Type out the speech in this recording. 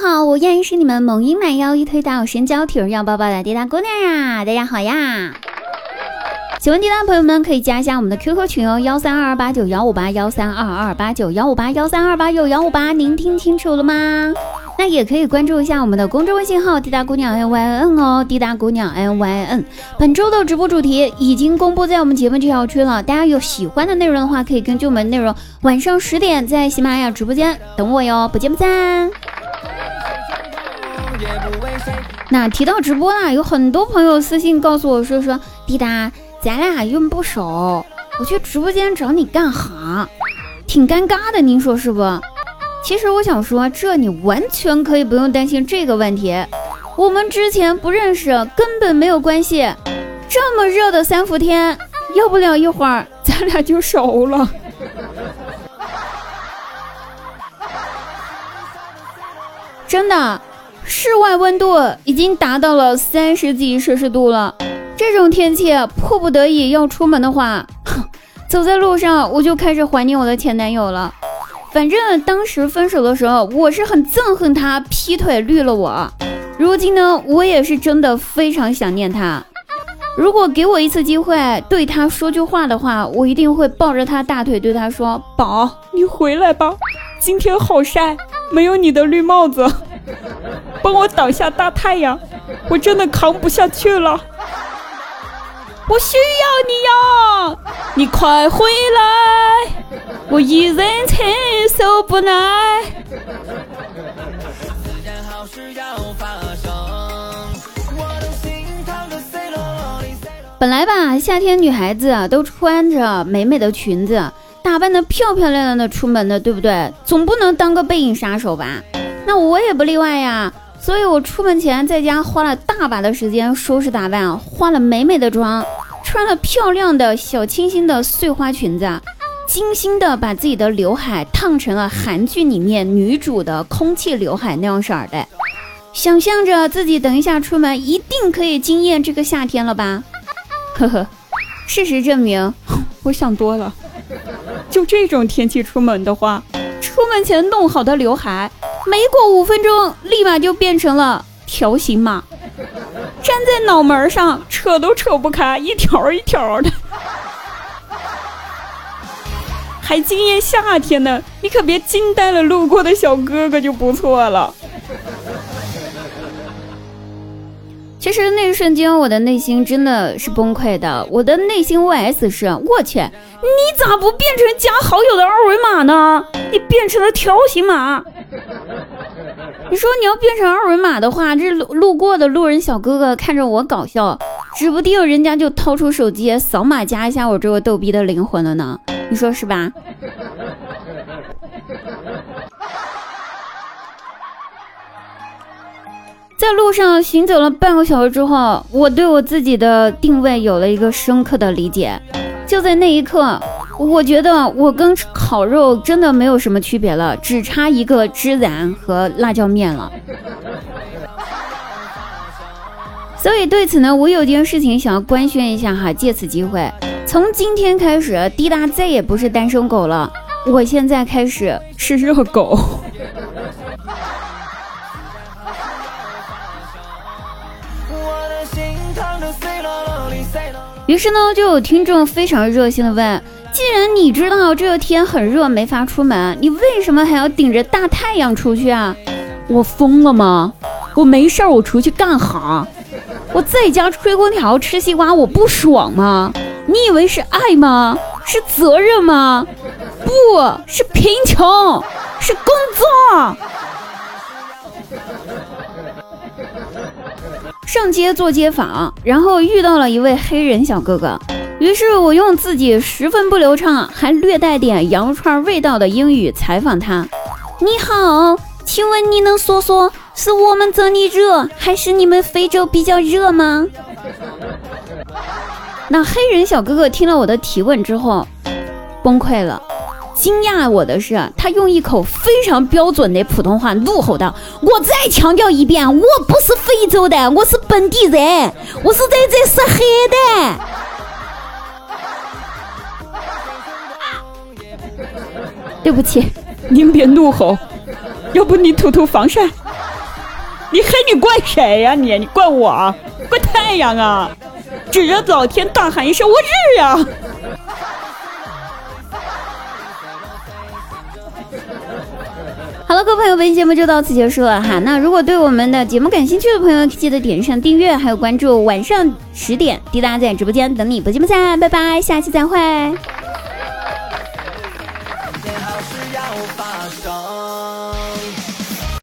好，我依然是你们萌音满腰一推大身娇体弱要抱抱的滴答姑娘呀！大家好呀！喜欢滴答的朋友们可以加一下我们的 QQ 群哦，幺三二二八九幺五八幺三二二八九幺五八幺三二八九幺五八，您听清楚了吗？那也可以关注一下我们的公众微信号滴答姑娘 N Y N 哦，滴答姑娘 N Y N。本周的直播主题已经公布在我们节目这条区了，大家有喜欢的内容的话，可以根据我们内容晚上十点在喜马拉雅直播间等我哟，不见不散。那提到直播啦，有很多朋友私信告诉我说说滴答，咱俩又不熟，我去直播间找你干哈？挺尴尬的，您说是不？其实我想说，这你完全可以不用担心这个问题。我们之前不认识，根本没有关系。这么热的三伏天，要不了一会儿，咱俩就熟了。真的，室外温度已经达到了三十几摄氏度了。这种天气，迫不得已要出门的话，哼，走在路上我就开始怀念我的前男友了。反正当时分手的时候，我是很憎恨他劈腿绿了我。如今呢，我也是真的非常想念他。如果给我一次机会对他说句话的话，我一定会抱着他大腿对他说：“宝，你回来吧，今天好晒，没有你的绿帽子，帮我挡下大太阳，我真的扛不下去了。我需要你呀，你快回来。”我一人承受不来。本来吧，夏天女孩子都穿着美美的裙子，打扮的漂漂亮亮的出门的，对不对？总不能当个背影杀手吧？那我也不例外呀。所以我出门前在家花了大把的时间收拾打扮，化了美美的妆，穿了漂亮的小清新的碎花裙子。精心的把自己的刘海烫成了韩剧里面女主的空气刘海那样色儿的，想象着自己等一下出门一定可以惊艳这个夏天了吧？呵呵，事实证明 我想多了。就这种天气出门的话，出门前弄好的刘海，没过五分钟立马就变成了条形码，粘在脑门上扯都扯不开，一条一条的。还惊艳夏天呢，你可别惊呆了路过的小哥哥就不错了。其实那一瞬间，我的内心真的是崩溃的。我的内心 OS 是：我去，你咋不变成加好友的二维码呢？你变成了条形码。你说你要变成二维码的话，这路路过的路人小哥哥看着我搞笑，指不定人家就掏出手机扫码加一下我这个逗逼的灵魂了呢。你说是吧？在路上行走了半个小时之后，我对我自己的定位有了一个深刻的理解。就在那一刻，我觉得我跟烤肉真的没有什么区别了，只差一个孜然和辣椒面了。所以对此呢，我有件事情想要官宣一下哈，借此机会。从今天开始，滴答再也不是单身狗了。我现在开始是热狗。于是呢，就有听众非常热心的问：既然你知道这个天很热，没法出门，你为什么还要顶着大太阳出去啊？我疯了吗？我没事儿，我出去干哈？我在家吹空调吃西瓜，我不爽吗？你以为是爱吗？是责任吗？不是贫穷，是工作。上街做街访，然后遇到了一位黑人小哥哥，于是我用自己十分不流畅，还略带点羊肉串味道的英语采访他：“你好，请问你能说说，是我们这里热，还是你们非洲比较热吗？” 那黑人小哥哥听了我的提问之后，崩溃了。惊讶我的是，他用一口非常标准的普通话怒吼道：“我再强调一遍，我不是非洲的，我是本地人，我是在这上海的。”对不起，您别怒吼，要不你涂涂防晒。你黑你怪谁呀？你你怪我？怪太阳啊！指着老天大喊一声：“我日呀！”好了，各位朋友，本期节目就到此结束了哈。那如果对我们的节目感兴趣的朋友，记得点上订阅，还有关注。晚上十点，滴答在直播间等你，不见不散。拜拜，下期再会。